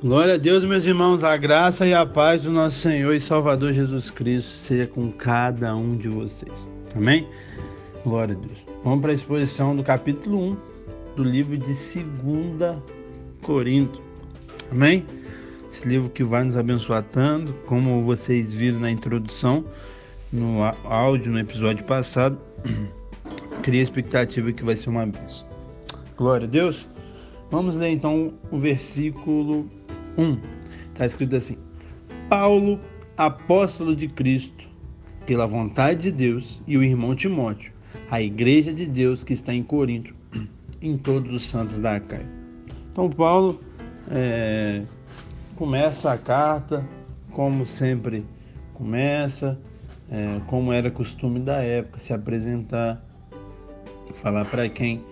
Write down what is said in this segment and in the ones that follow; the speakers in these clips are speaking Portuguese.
Glória a Deus, meus irmãos, a graça e a paz do nosso Senhor e Salvador Jesus Cristo seja com cada um de vocês. Amém? Glória a Deus. Vamos para a exposição do capítulo 1 do livro de 2 Corinto. Amém? Esse livro que vai nos abençoar tanto, como vocês viram na introdução, no áudio, no episódio passado. Cria expectativa que vai ser uma bênção. Glória a Deus. Vamos ler então o versículo 1. Está escrito assim: Paulo, apóstolo de Cristo, pela vontade de Deus, e o irmão Timóteo, a igreja de Deus que está em Corinto, em todos os santos da Acaia. Então, Paulo é, começa a carta, como sempre começa, é, como era costume da época, se apresentar, falar para quem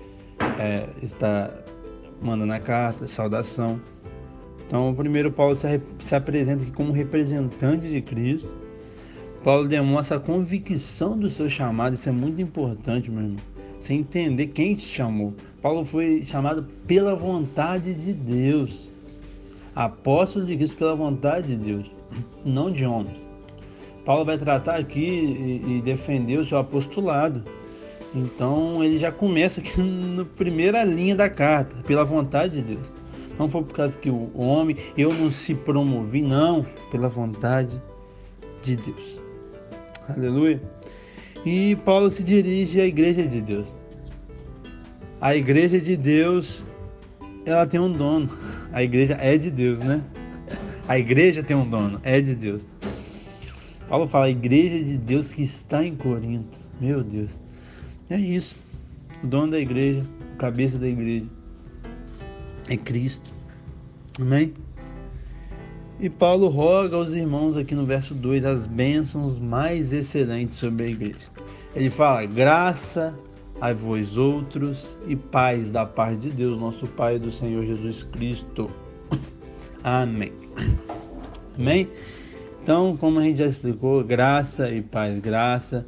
é, está mandando a carta, saudação. Então, primeiro Paulo se, se apresenta aqui como representante de Cristo. Paulo demonstra a convicção do seu chamado, isso é muito importante, meu irmão. Você entender quem te chamou. Paulo foi chamado pela vontade de Deus. Apóstolo de Cristo pela vontade de Deus, não de homens. Paulo vai tratar aqui e, e defender o seu apostolado. Então ele já começa aqui na primeira linha da carta, pela vontade de Deus. Não foi por causa que o homem, eu não se promovi, não, pela vontade de Deus. Aleluia. E Paulo se dirige à igreja de Deus. A igreja de Deus, ela tem um dono. A igreja é de Deus, né? A igreja tem um dono, é de Deus. Paulo fala, a igreja de Deus que está em Corinto. Meu Deus. É isso. O dono da igreja, o cabeça da igreja é Cristo. Amém? E Paulo roga aos irmãos aqui no verso 2 as bênçãos mais excelentes sobre a igreja. Ele fala: graça a vós outros e paz da parte de Deus, nosso Pai e do Senhor Jesus Cristo. Amém. Amém? Então, como a gente já explicou, graça e paz, graça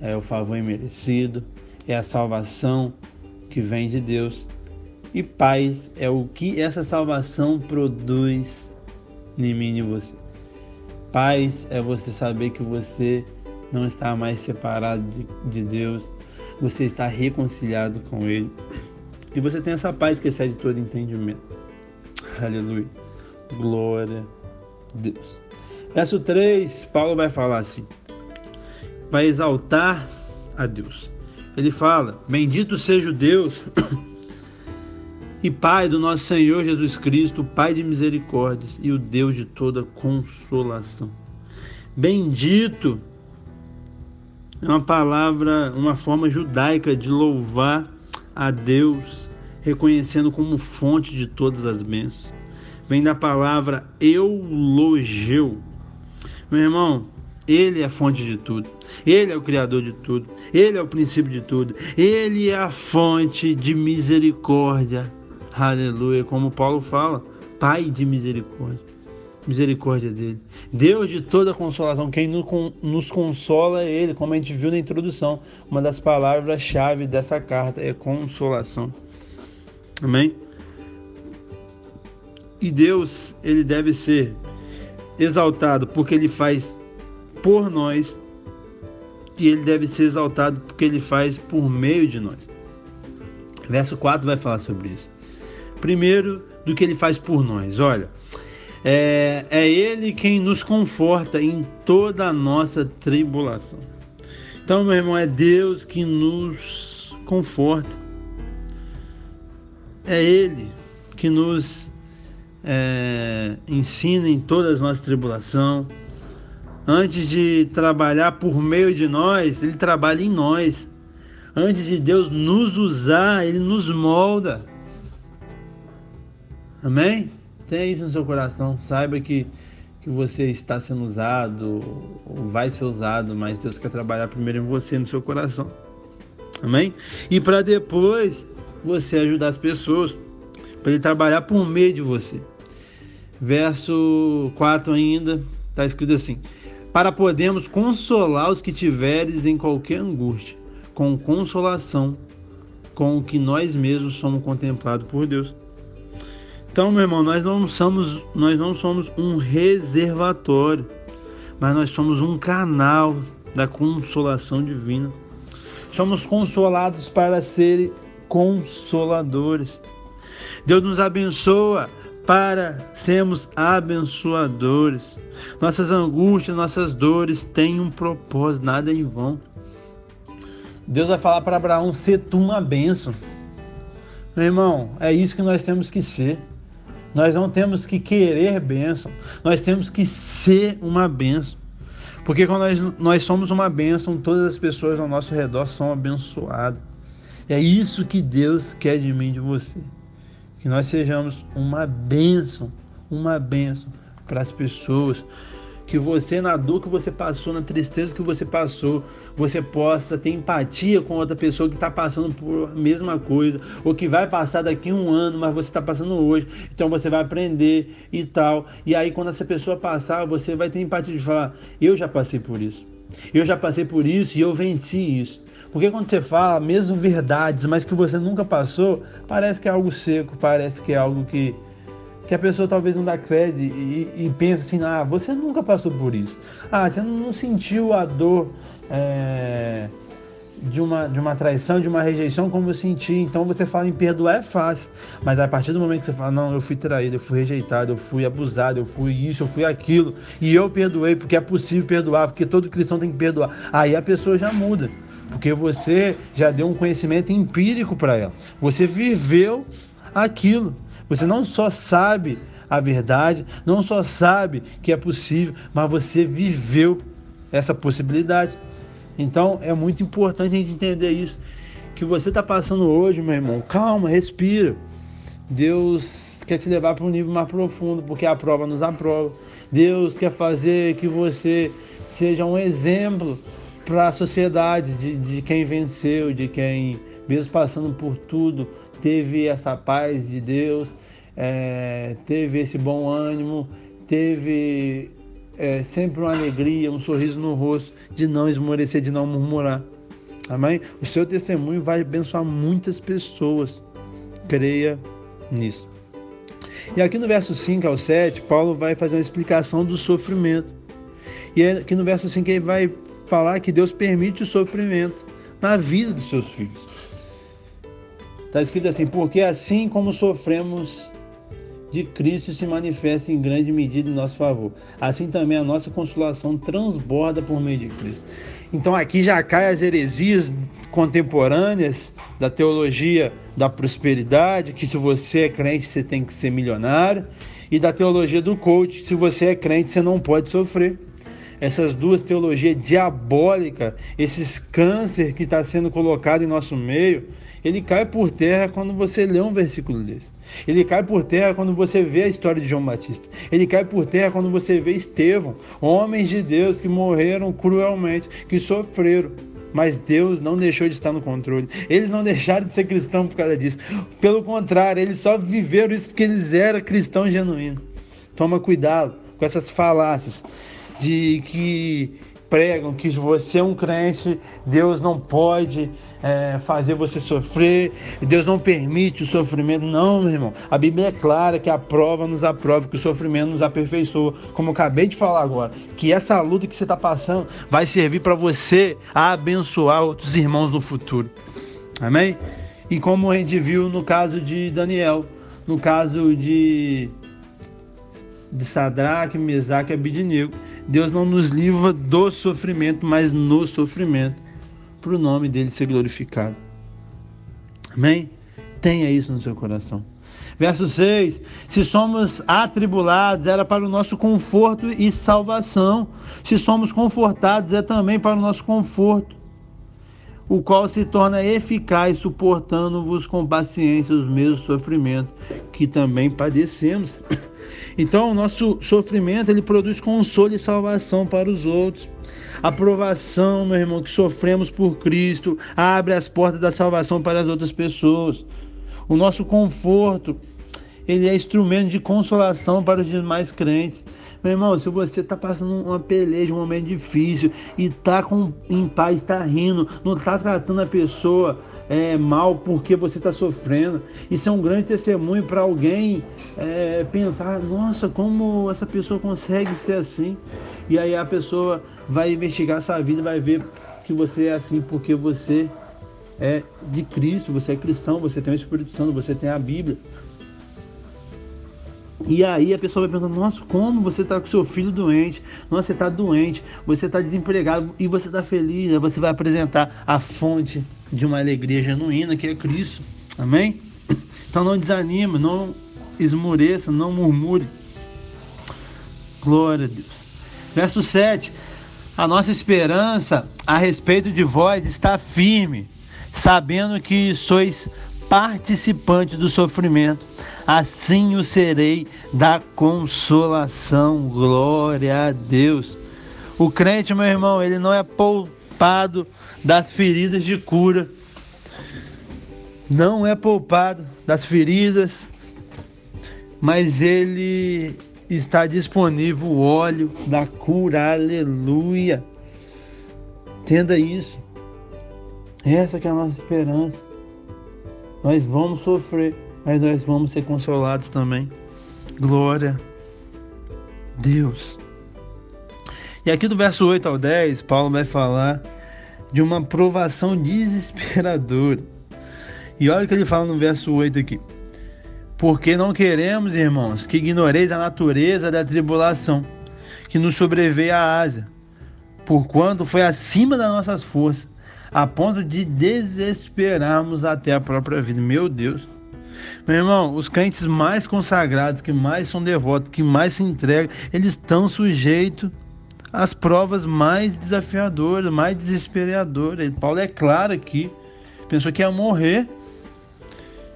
é o favor imerecido, é a salvação que vem de Deus e paz é o que essa salvação produz em mim e em você. Paz é você saber que você não está mais separado de, de Deus, você está reconciliado com Ele. E você tem essa paz que excede todo entendimento. Aleluia. Glória a Deus. Verso 3, Paulo vai falar assim: vai exaltar a Deus. Ele fala: Bendito seja o Deus e Pai do nosso Senhor Jesus Cristo, Pai de misericórdias e o Deus de toda consolação. Bendito é uma palavra, uma forma judaica de louvar a Deus, reconhecendo como fonte de todas as bênçãos. Vem da palavra eulogeu. Meu irmão, ele é a fonte de tudo. Ele é o criador de tudo. Ele é o princípio de tudo. Ele é a fonte de misericórdia Aleluia, como Paulo fala, Pai de misericórdia. Misericórdia dele. Deus de toda consolação, quem nos consola é Ele, como a gente viu na introdução. Uma das palavras-chave dessa carta é consolação. Amém? E Deus, ele deve ser exaltado porque ele faz por nós, e ele deve ser exaltado porque ele faz por meio de nós. Verso 4 vai falar sobre isso. Primeiro, do que ele faz por nós. Olha, é, é ele quem nos conforta em toda a nossa tribulação. Então, meu irmão, é Deus que nos conforta. É Ele que nos é, ensina em todas as nossas tribulações. Antes de trabalhar por meio de nós, Ele trabalha em nós. Antes de Deus nos usar, Ele nos molda. Amém? Tenha isso no seu coração. Saiba que, que você está sendo usado, ou vai ser usado, mas Deus quer trabalhar primeiro em você, no seu coração. Amém? E para depois você ajudar as pessoas, para Ele trabalhar por meio de você. Verso 4 ainda, está escrito assim: Para podermos consolar os que tiveres em qualquer angústia, com consolação, com o que nós mesmos somos contemplados por Deus. Então, meu irmão, nós não somos, nós não somos um reservatório, mas nós somos um canal da consolação divina. Somos consolados para ser consoladores. Deus nos abençoa para sermos abençoadores. Nossas angústias, nossas dores têm um propósito, nada é em vão. Deus vai falar para Abraão: ser tu uma bênção. Meu irmão, é isso que nós temos que ser. Nós não temos que querer bênção, nós temos que ser uma bênção. Porque quando nós, nós somos uma bênção, todas as pessoas ao nosso redor são abençoadas. É isso que Deus quer de mim de você. Que nós sejamos uma bênção, uma bênção para as pessoas que você, na dor que você passou, na tristeza que você passou, você possa ter empatia com outra pessoa que está passando por a mesma coisa, ou que vai passar daqui um ano, mas você está passando hoje, então você vai aprender e tal. E aí, quando essa pessoa passar, você vai ter empatia de falar: Eu já passei por isso, eu já passei por isso e eu venci isso. Porque quando você fala mesmo verdades, mas que você nunca passou, parece que é algo seco, parece que é algo que que a pessoa talvez não dá crédito e, e pensa assim, ah, você nunca passou por isso. Ah, você não sentiu a dor é, de, uma, de uma traição, de uma rejeição como eu senti. Então você fala em perdoar é fácil. Mas a partir do momento que você fala, não, eu fui traído, eu fui rejeitado, eu fui abusado, eu fui isso, eu fui aquilo, e eu perdoei, porque é possível perdoar, porque todo cristão tem que perdoar. Aí a pessoa já muda. Porque você já deu um conhecimento empírico para ela. Você viveu aquilo. Você não só sabe a verdade, não só sabe que é possível, mas você viveu essa possibilidade. Então é muito importante a gente entender isso. Que você está passando hoje, meu irmão, calma, respira. Deus quer te levar para um nível mais profundo, porque a prova nos aprova. Deus quer fazer que você seja um exemplo para a sociedade de, de quem venceu, de quem, mesmo passando por tudo, teve essa paz de Deus, é, teve esse bom ânimo, teve é, sempre uma alegria, um sorriso no rosto, de não esmorecer, de não murmurar. Amém? O seu testemunho vai abençoar muitas pessoas. Creia nisso. E aqui no verso 5 ao 7, Paulo vai fazer uma explicação do sofrimento. E aqui no verso 5 ele vai falar que Deus permite o sofrimento na vida dos seus filhos. Está escrito assim: porque assim como sofremos de Cristo se manifesta em grande medida em nosso favor. Assim também a nossa consolação transborda por meio de Cristo. Então aqui já cai as heresias contemporâneas da teologia da prosperidade, que se você é crente você tem que ser milionário, e da teologia do coach, se você é crente você não pode sofrer. Essas duas teologias diabólicas, esses câncer que está sendo colocado em nosso meio, ele cai por terra quando você lê um versículo desse. Ele cai por terra quando você vê a história de João Batista. Ele cai por terra quando você vê Estevão, homens de Deus que morreram cruelmente, que sofreram. Mas Deus não deixou de estar no controle. Eles não deixaram de ser cristãos por causa disso. Pelo contrário, eles só viveram isso porque eles eram cristãos genuínos. Toma cuidado com essas falácias de que pregam que você é um crente, Deus não pode é, fazer você sofrer, Deus não permite o sofrimento. Não, meu irmão. A Bíblia é clara que a prova nos aprova, que o sofrimento nos aperfeiçoa. Como eu acabei de falar agora, que essa luta que você está passando vai servir para você abençoar outros irmãos no futuro. Amém? E como a gente viu no caso de Daniel, no caso de, de Sadraque, Mesaque e Abidinego Deus não nos livra do sofrimento, mas no sofrimento, para o nome dele ser glorificado. Amém? Tenha isso no seu coração. Verso 6: Se somos atribulados, era para o nosso conforto e salvação. Se somos confortados, é também para o nosso conforto, o qual se torna eficaz, suportando-vos com paciência os mesmos sofrimentos que também padecemos. Então, o nosso sofrimento ele produz consolo e salvação para os outros. A provação, meu irmão, que sofremos por Cristo, abre as portas da salvação para as outras pessoas. O nosso conforto, ele é instrumento de consolação para os demais crentes. Meu irmão, se você está passando uma peleja, um momento difícil e está em paz, está rindo, não está tratando a pessoa é, mal porque você está sofrendo. Isso é um grande testemunho para alguém é, pensar: nossa, como essa pessoa consegue ser assim? E aí a pessoa vai investigar sua vida vai ver que você é assim porque você é de Cristo, você é cristão, você tem o Espírito Santo, você tem a Bíblia. E aí a pessoa vai pensando, nossa, como você está com seu filho doente? Nossa, você está doente, você está desempregado e você está feliz. Você vai apresentar a fonte de uma alegria genuína, que é Cristo. Amém? Então não desanime, não esmoreça, não murmure. Glória a Deus. Verso 7. A nossa esperança a respeito de vós está firme, sabendo que sois participantes do sofrimento assim o serei da consolação. Glória a Deus. O crente, meu irmão, ele não é poupado das feridas de cura. Não é poupado das feridas, mas ele está disponível o óleo da cura. Aleluia. Entenda isso. Essa que é a nossa esperança. Nós vamos sofrer mas nós vamos ser consolados também. Glória a Deus. E aqui do verso 8 ao 10, Paulo vai falar de uma provação desesperadora. E olha o que ele fala no verso 8 aqui. Porque não queremos, irmãos, que ignoreis a natureza da tribulação que nos sobreveio a Ásia, porquanto foi acima das nossas forças, a ponto de desesperarmos até a própria vida. Meu Deus. Meu irmão, os crentes mais consagrados, que mais são devotos, que mais se entregam, eles estão sujeitos às provas mais desafiadoras, mais desesperadoras. Paulo é claro aqui, pensou que ia morrer.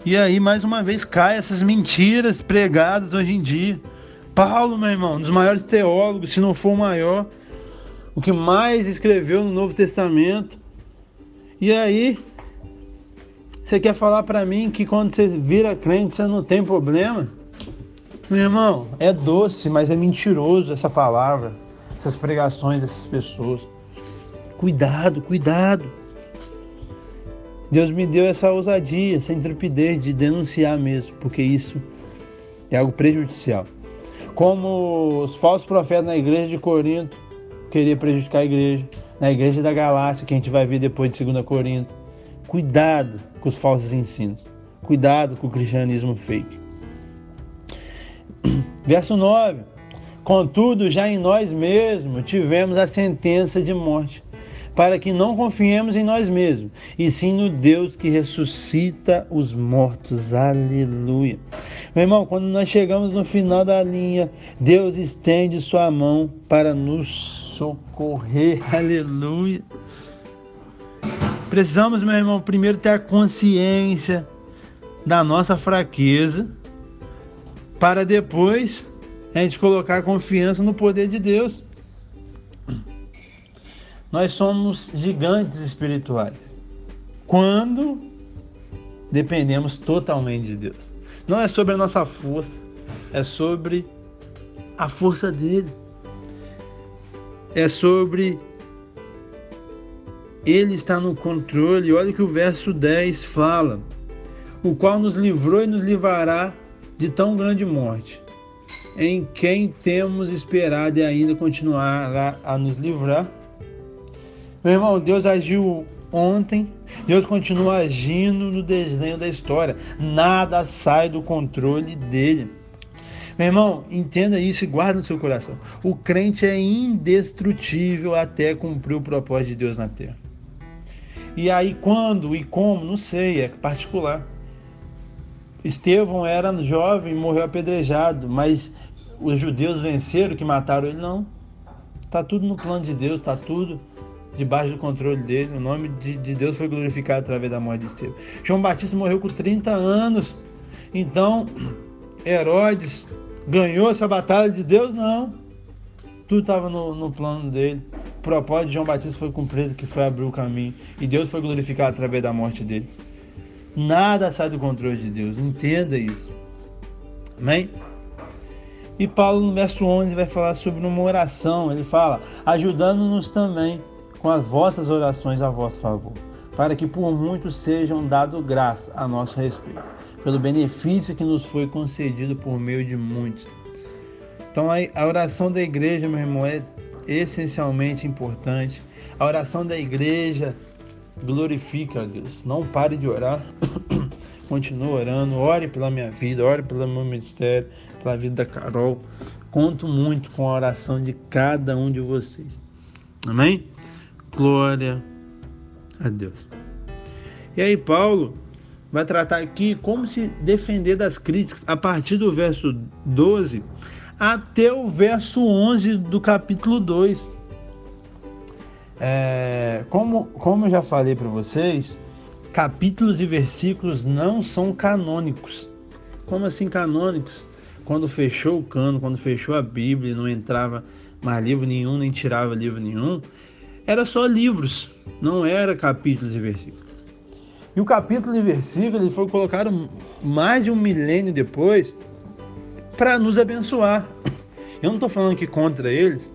E aí, mais uma vez, cai essas mentiras pregadas hoje em dia. Paulo, meu irmão, um dos maiores teólogos, se não for o maior, o que mais escreveu no Novo Testamento. E aí, você quer falar para mim que quando você vira crente você não tem problema? Meu irmão, é doce, mas é mentiroso essa palavra, essas pregações dessas pessoas. Cuidado, cuidado. Deus me deu essa ousadia, essa intrepidez de denunciar mesmo, porque isso é algo prejudicial. Como os falsos profetas na igreja de Corinto queriam prejudicar a igreja, na igreja da Galácia, que a gente vai ver depois de 2 Corinto. Cuidado com os falsos ensinos. Cuidado com o cristianismo fake. Verso 9. Contudo, já em nós mesmos tivemos a sentença de morte, para que não confiemos em nós mesmos, e sim no Deus que ressuscita os mortos. Aleluia. Meu irmão, quando nós chegamos no final da linha, Deus estende sua mão para nos socorrer. Aleluia. Precisamos, meu irmão, primeiro ter a consciência da nossa fraqueza, para depois a gente colocar confiança no poder de Deus. Nós somos gigantes espirituais quando dependemos totalmente de Deus. Não é sobre a nossa força, é sobre a força dele. É sobre ele está no controle. Olha o que o verso 10 fala: O qual nos livrou e nos livrará de tão grande morte, em quem temos esperado e ainda continuará a nos livrar. Meu irmão, Deus agiu ontem, Deus continua agindo no desenho da história. Nada sai do controle dele. Meu irmão, entenda isso e guarda no seu coração. O crente é indestrutível até cumprir o propósito de Deus na terra. E aí, quando e como, não sei, é particular. Estevão era jovem, morreu apedrejado, mas os judeus venceram que mataram ele? Não. Está tudo no plano de Deus, está tudo debaixo do controle dele. O nome de, de, Deus foi glorificado através da morte de Estevão. João Batista morreu com 30 anos. Então, Herodes ganhou essa batalha de Deus? Não. Tudo estava no, no plano dele propósito de João Batista foi cumprido, que foi abrir o caminho. E Deus foi glorificado através da morte dele. Nada sai do controle de Deus. Entenda isso. Amém? E Paulo, no verso 11, vai falar sobre uma oração. Ele fala: ajudando-nos também com as vossas orações a vosso favor. para que por muitos sejam dados graça a nosso respeito, pelo benefício que nos foi concedido por meio de muitos. Então a oração da igreja, meu irmão, é essencialmente importante. A oração da igreja glorifica a Deus. Não pare de orar. Continue orando. Ore pela minha vida, ore pelo meu ministério, pela vida da Carol. Conto muito com a oração de cada um de vocês. Amém? Glória a Deus. E aí, Paulo vai tratar aqui como se defender das críticas a partir do verso 12 até o verso 11 do capítulo 2. É, como, como eu já falei para vocês, capítulos e versículos não são canônicos. Como assim canônicos? Quando fechou o cano, quando fechou a Bíblia, não entrava mais livro nenhum, nem tirava livro nenhum, era só livros, não era capítulos e versículos. E o capítulo e versículo ele foi colocado mais de um milênio depois para nos abençoar. Eu não estou falando que contra eles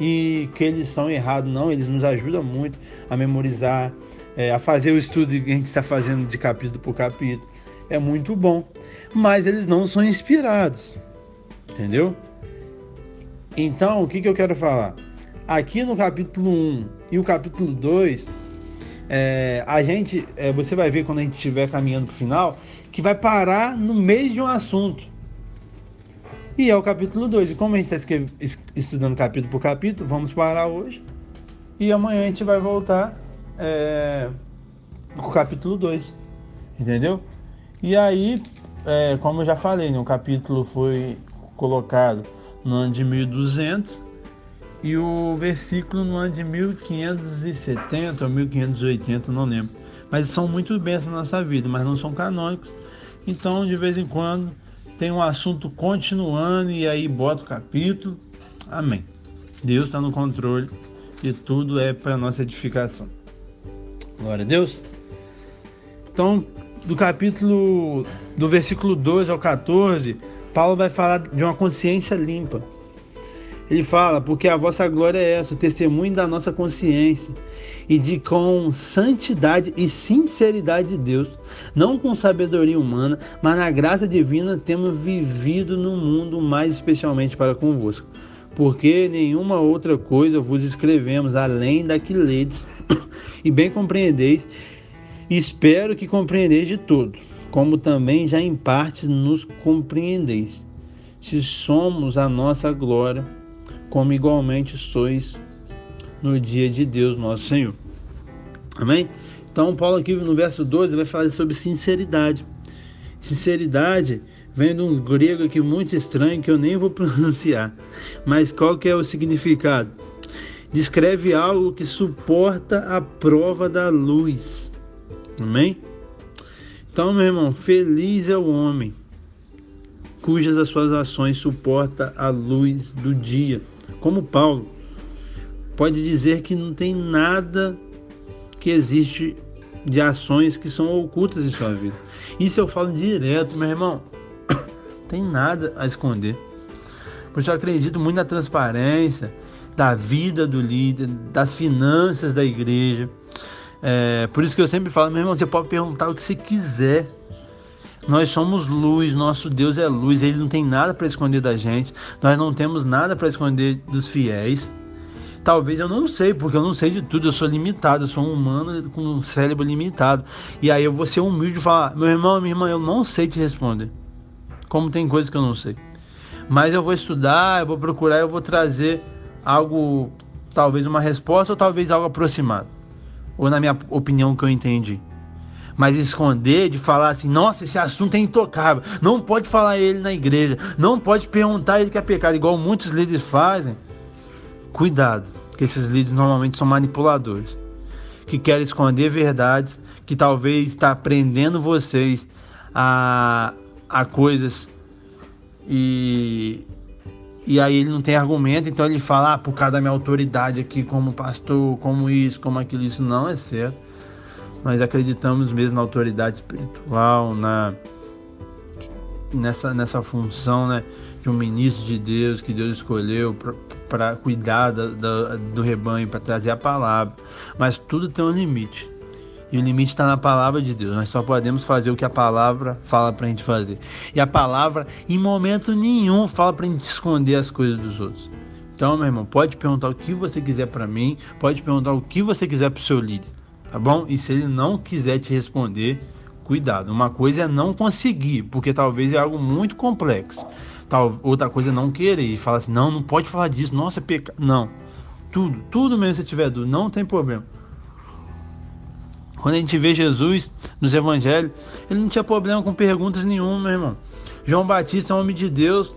e que eles são errados, não. Eles nos ajudam muito a memorizar, é, a fazer o estudo que a gente está fazendo de capítulo por capítulo. É muito bom. Mas eles não são inspirados. Entendeu? Então, o que, que eu quero falar? Aqui no capítulo 1 e o capítulo 2, é, a gente, é, você vai ver quando a gente estiver caminhando para o final, que vai parar no meio de um assunto. E é o capítulo 2. E como a gente está estudando capítulo por capítulo, vamos parar hoje. E amanhã a gente vai voltar é, com o capítulo 2. Entendeu? E aí, é, como eu já falei, né, o capítulo foi colocado no ano de 1200 e o versículo no ano de 1570 ou 1580, não lembro. Mas são muito bênçãos na nossa vida, mas não são canônicos. Então, de vez em quando, tem um assunto continuando e aí bota o capítulo. Amém. Deus está no controle e tudo é para nossa edificação. Glória a Deus. Então, do capítulo, do versículo 12 ao 14, Paulo vai falar de uma consciência limpa. Ele fala, porque a vossa glória é essa, o testemunho da nossa consciência, e de com santidade e sinceridade de Deus, não com sabedoria humana, mas na graça divina temos vivido no mundo mais especialmente para convosco. Porque nenhuma outra coisa vos escrevemos além da que ledes e bem compreendeis, espero que compreendeis de todo, como também já em parte nos compreendeis. Se somos a nossa glória, como igualmente sois no dia de Deus nosso Senhor. Amém? Então, Paulo aqui no verso 12 vai falar sobre sinceridade. Sinceridade vem de um grego aqui muito estranho que eu nem vou pronunciar. Mas qual que é o significado? Descreve algo que suporta a prova da luz. Amém? Então, meu irmão, feliz é o homem cujas as suas ações suporta a luz do dia como Paulo, pode dizer que não tem nada que existe de ações que são ocultas em sua vida. Isso eu falo direto, meu irmão. Tem nada a esconder. Porque eu acredito muito na transparência da vida do líder, das finanças da igreja. É, por isso que eu sempre falo, meu irmão, você pode perguntar o que você quiser. Nós somos luz, nosso Deus é luz, ele não tem nada para esconder da gente, nós não temos nada para esconder dos fiéis. Talvez eu não sei, porque eu não sei de tudo, eu sou limitado, eu sou um humano com um cérebro limitado. E aí eu vou ser humilde e falar: meu irmão, minha irmã, eu não sei te responder. Como tem coisas que eu não sei. Mas eu vou estudar, eu vou procurar, eu vou trazer algo, talvez uma resposta ou talvez algo aproximado. Ou na minha opinião que eu entendi. Mas esconder, de falar assim, nossa, esse assunto é intocável. Não pode falar ele na igreja. Não pode perguntar ele que é pecado, igual muitos líderes fazem. Cuidado, que esses líderes normalmente são manipuladores. Que querem esconder verdades, que talvez está prendendo vocês a, a coisas e e aí ele não tem argumento, então ele fala, ah, por causa da minha autoridade aqui como pastor, como isso, como aquilo, isso não é certo. Nós acreditamos mesmo na autoridade espiritual, na nessa, nessa função né, de um ministro de Deus que Deus escolheu para cuidar da, da, do rebanho, para trazer a palavra. Mas tudo tem um limite. E o limite está na palavra de Deus. Nós só podemos fazer o que a palavra fala para a gente fazer. E a palavra, em momento nenhum, fala para a gente esconder as coisas dos outros. Então, meu irmão, pode perguntar o que você quiser para mim, pode perguntar o que você quiser para o seu líder, tá bom? E se ele não quiser te responder, cuidado. Uma coisa é não conseguir, porque talvez é algo muito complexo. Tal, outra coisa é não querer e falar assim: não, não pode falar disso, nossa, é pecado. Não. Tudo, tudo mesmo se tiver dúvida, não tem problema. Quando a gente vê Jesus nos evangelhos, ele não tinha problema com perguntas nenhuma, meu irmão. João Batista é um homem de Deus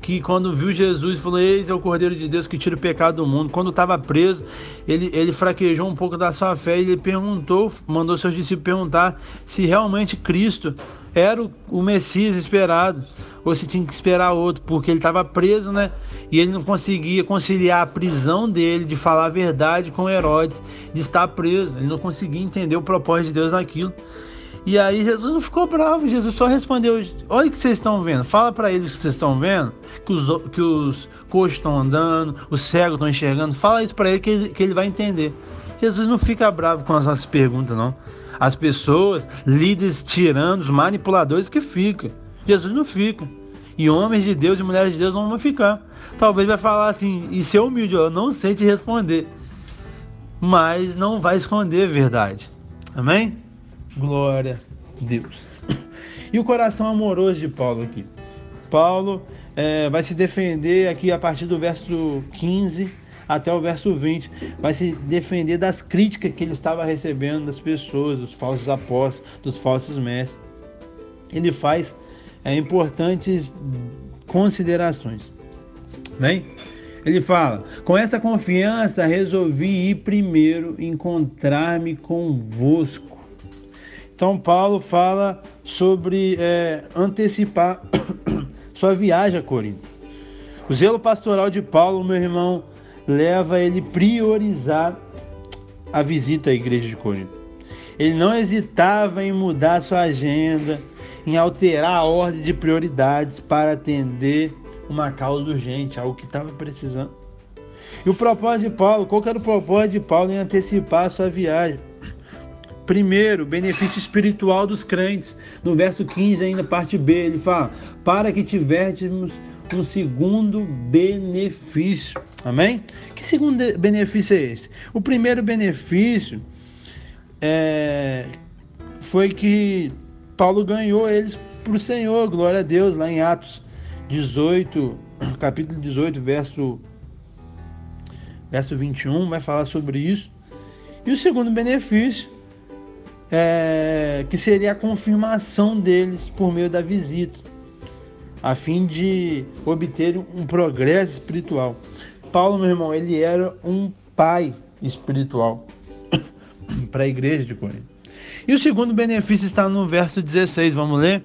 que quando viu Jesus falou: Eis é o Cordeiro de Deus que tira o pecado do mundo. Quando estava preso, ele, ele fraquejou um pouco da sua fé e ele perguntou, mandou seus discípulos perguntar se realmente Cristo era o, o Messias esperado ou se tinha que esperar outro, porque ele estava preso, né? E ele não conseguia conciliar a prisão dele de falar a verdade com Herodes, de estar preso. Ele não conseguia entender o propósito de Deus naquilo. E aí Jesus não ficou bravo, Jesus só respondeu: Olha o que vocês estão vendo, fala para eles que vocês estão vendo, que os, que os coxos estão andando, os cegos estão enxergando, fala isso para ele que, ele que ele vai entender. Jesus não fica bravo com as nossas perguntas, não. As pessoas, líderes tiranos, manipuladores que ficam. Jesus não fica. E homens de Deus e mulheres de Deus não vão ficar. Talvez vai falar assim, e ser humilde, eu não sei te responder. Mas não vai esconder a verdade. Amém? Glória a Deus. E o coração amoroso de Paulo aqui. Paulo é, vai se defender aqui a partir do verso 15 até o verso 20. Vai se defender das críticas que ele estava recebendo das pessoas, dos falsos apóstolos, dos falsos mestres. Ele faz é, importantes considerações. Bem, ele fala: com essa confiança resolvi ir primeiro encontrar-me convosco então Paulo fala sobre é, antecipar sua viagem a Corinto. O zelo pastoral de Paulo, meu irmão, leva ele priorizar a visita à igreja de Corinto. Ele não hesitava em mudar sua agenda, em alterar a ordem de prioridades para atender uma causa urgente, algo que estava precisando. E o propósito de Paulo, qual era o propósito de Paulo em antecipar sua viagem? Primeiro, benefício espiritual dos crentes. No verso 15, ainda parte B, ele fala: para que tivéssemos um segundo benefício. Amém? Que segundo benefício é esse? O primeiro benefício é, foi que Paulo ganhou eles para o Senhor, glória a Deus, lá em Atos 18, capítulo 18, verso, verso 21, vai falar sobre isso. E o segundo benefício é, que seria a confirmação deles por meio da visita, a fim de obter um progresso espiritual. Paulo, meu irmão, ele era um pai espiritual para a igreja de Corinto. E o segundo benefício está no verso 16, vamos ler?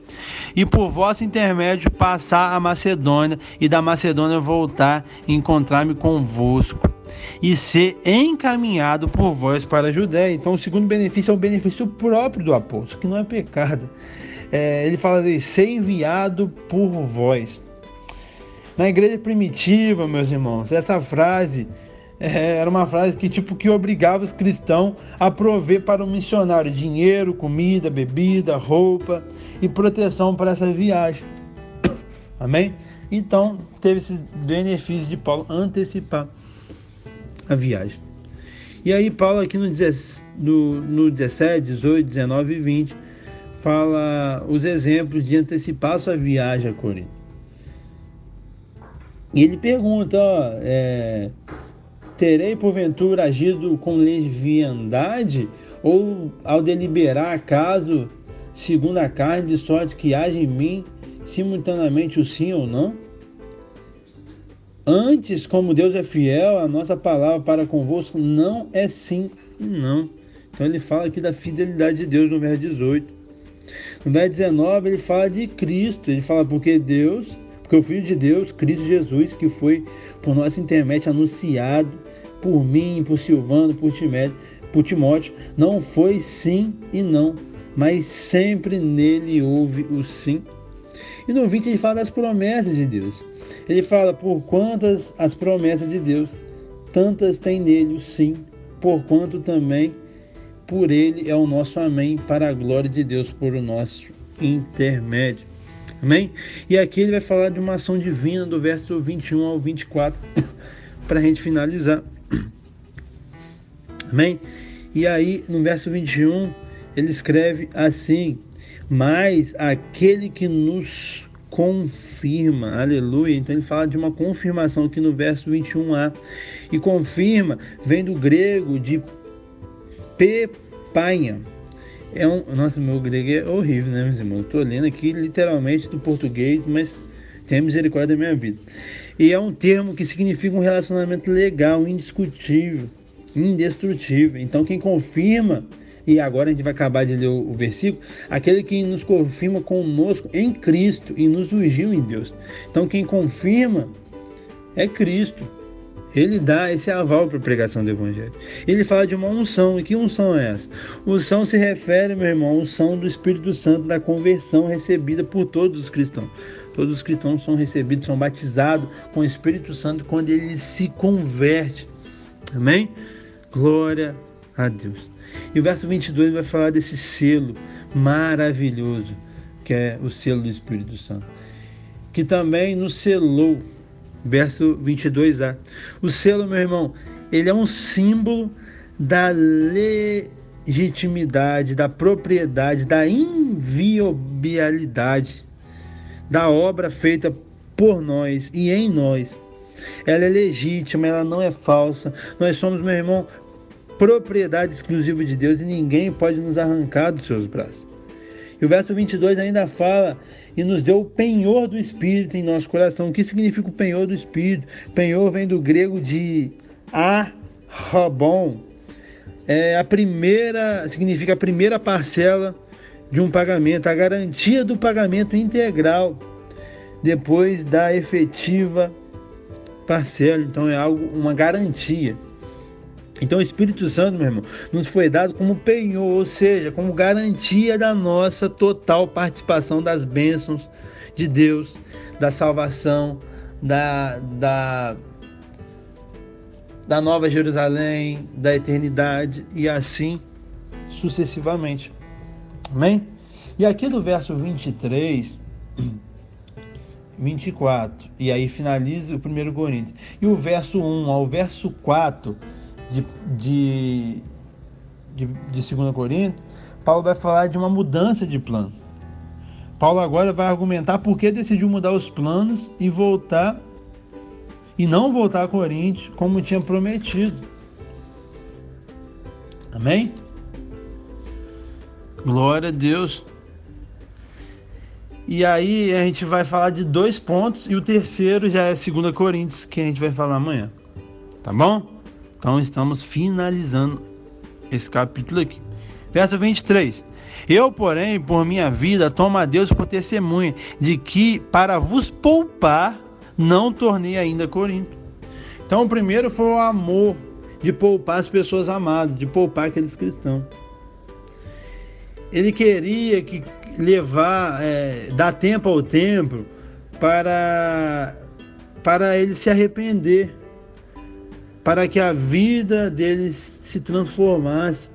E por vosso intermédio passar a Macedônia, e da Macedônia voltar e encontrar-me convosco e ser encaminhado por vós para a Judéia. Então, o segundo benefício é o benefício próprio do apóstolo, que não é pecado. É, ele fala de ser enviado por vós. Na igreja primitiva, meus irmãos, essa frase é, era uma frase que tipo que obrigava os cristãos a prover para o missionário dinheiro, comida, bebida, roupa e proteção para essa viagem. Amém? Então, teve esse benefício de Paulo antecipar a viagem. E aí Paulo aqui no, no, no 17, 18, 19 e 20 fala os exemplos de antecipar sua viagem a Corinto. E ele pergunta, ó, é, terei porventura agido com leviandade ou ao deliberar acaso segundo a carne de sorte que haja em mim simultaneamente o sim ou não? Antes, como Deus é fiel, a nossa palavra para convosco não é sim e não. Então ele fala aqui da fidelidade de Deus no verso 18. No verso 19 ele fala de Cristo, ele fala porque Deus, porque o Filho de Deus, Cristo Jesus, que foi por nosso intermédio anunciado por mim, por Silvano, por Timóteo, por Timóteo, não foi sim e não, mas sempre nele houve o sim. E no 20 ele fala das promessas de Deus. Ele fala: Por quantas as promessas de Deus, tantas tem nele o sim, por quanto também por ele é o nosso amém, para a glória de Deus por o nosso intermédio. Amém? E aqui ele vai falar de uma ação divina do verso 21 ao 24, para a gente finalizar. Amém? E aí, no verso 21, ele escreve assim: Mas aquele que nos confirma, aleluia. Então ele fala de uma confirmação aqui no verso 21a. E confirma vem do grego de pepanha. É um, nossa, meu grego é horrível, né, meus irmãos? Estou lendo aqui literalmente do português, mas tem misericórdia da minha vida. E é um termo que significa um relacionamento legal, indiscutível, indestrutível. Então quem confirma e agora a gente vai acabar de ler o, versículo, aquele que nos confirma conosco em Cristo e nos ungiu em Deus. Então quem confirma é Cristo. Ele dá esse aval para a pregação do Evangelho. Ele fala de uma unção. E que unção é essa? Unção se refere, meu irmão, à unção do Espírito Santo da conversão recebida por todos os cristãos. Todos os cristãos são recebidos, são batizados com o Espírito Santo quando ele se converte. Amém? Glória a Deus. E o verso 22 vai falar desse selo maravilhoso, que é o selo do Espírito Santo, que também nos selou verso 22a. O selo, meu irmão, ele é um símbolo da legitimidade, da propriedade, da inviolabilidade da obra feita por nós e em nós. Ela é legítima, ela não é falsa. Nós somos, meu irmão, propriedade exclusiva de Deus e ninguém pode nos arrancar dos seus braços. E o verso 22 ainda fala e nos deu o penhor do Espírito em nosso coração. O que significa o penhor do Espírito? Penhor vem do grego de arrobon. É a primeira, significa a primeira parcela de um pagamento, a garantia do pagamento integral depois da efetiva parcela. Então é algo, uma garantia. Então o Espírito Santo, meu irmão, nos foi dado como penhor, ou seja, como garantia da nossa total participação das bênçãos de Deus, da salvação, da, da, da Nova Jerusalém, da eternidade e assim sucessivamente. Amém? E aqui no verso 23, 24, e aí finaliza o primeiro Coríntios. E o verso 1 ao verso 4 de, de, de, de 2 Coríntios, Paulo vai falar de uma mudança de plano. Paulo agora vai argumentar por que decidiu mudar os planos e voltar e não voltar a Coríntios como tinha prometido. Amém? Glória a Deus. E aí a gente vai falar de dois pontos e o terceiro já é 2 Coríntios, que a gente vai falar amanhã. Tá bom? Então estamos finalizando esse capítulo aqui. Verso 23. Eu, porém, por minha vida, tomo a Deus por testemunha de que, para vos poupar, não tornei ainda Corinto. Então, o primeiro foi o amor de poupar as pessoas amadas, de poupar aqueles cristãos. Ele queria que levar, é, dar tempo ao tempo para, para ele se arrepender para que a vida deles se transformasse.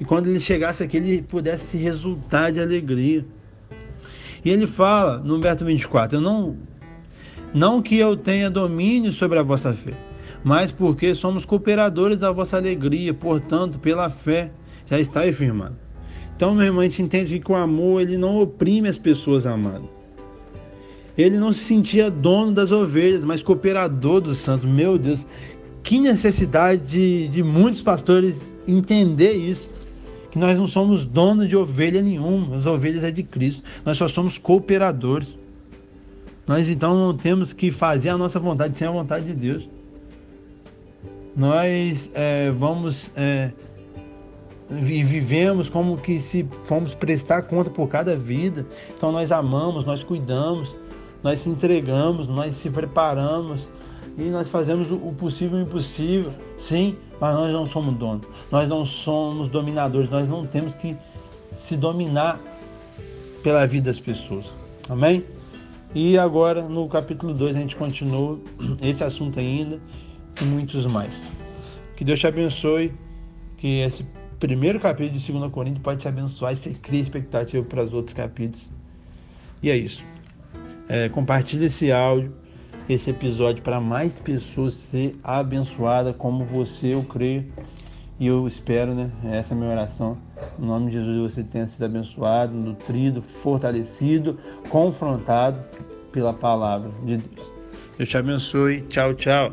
E quando ele chegasse aqui, ele pudesse resultar de alegria. E ele fala no verso 24: Eu não, não que eu tenha domínio sobre a vossa fé, mas porque somos cooperadores da vossa alegria, portanto, pela fé já está firmado. Então, meu irmão, a gente entende que o amor ele não oprime as pessoas amadas. Ele não se sentia dono das ovelhas, mas cooperador dos santos. Meu Deus, que necessidade de, de muitos pastores entender isso. Que nós não somos donos de ovelha nenhuma, as ovelhas é de Cristo. Nós só somos cooperadores. Nós então não temos que fazer a nossa vontade sem a vontade de Deus. Nós é, vamos é, vivemos como que se fomos prestar conta por cada vida. Então nós amamos, nós cuidamos, nós se entregamos, nós se preparamos, e nós fazemos o possível e o impossível, sim, mas nós não somos donos, nós não somos dominadores, nós não temos que se dominar pela vida das pessoas. Amém? E agora no capítulo 2 a gente continua esse assunto ainda e muitos mais. Que Deus te abençoe, que esse primeiro capítulo de 2 Coríntios pode te abençoar e você cria expectativa para os outros capítulos. E é isso. É, compartilhe esse áudio, esse episódio para mais pessoas ser abençoada como você, eu creio. E eu espero, né? Essa é a minha oração. Em nome de Jesus você tenha sido abençoado, nutrido, fortalecido, confrontado pela palavra de Deus. Deus te abençoe. Tchau, tchau.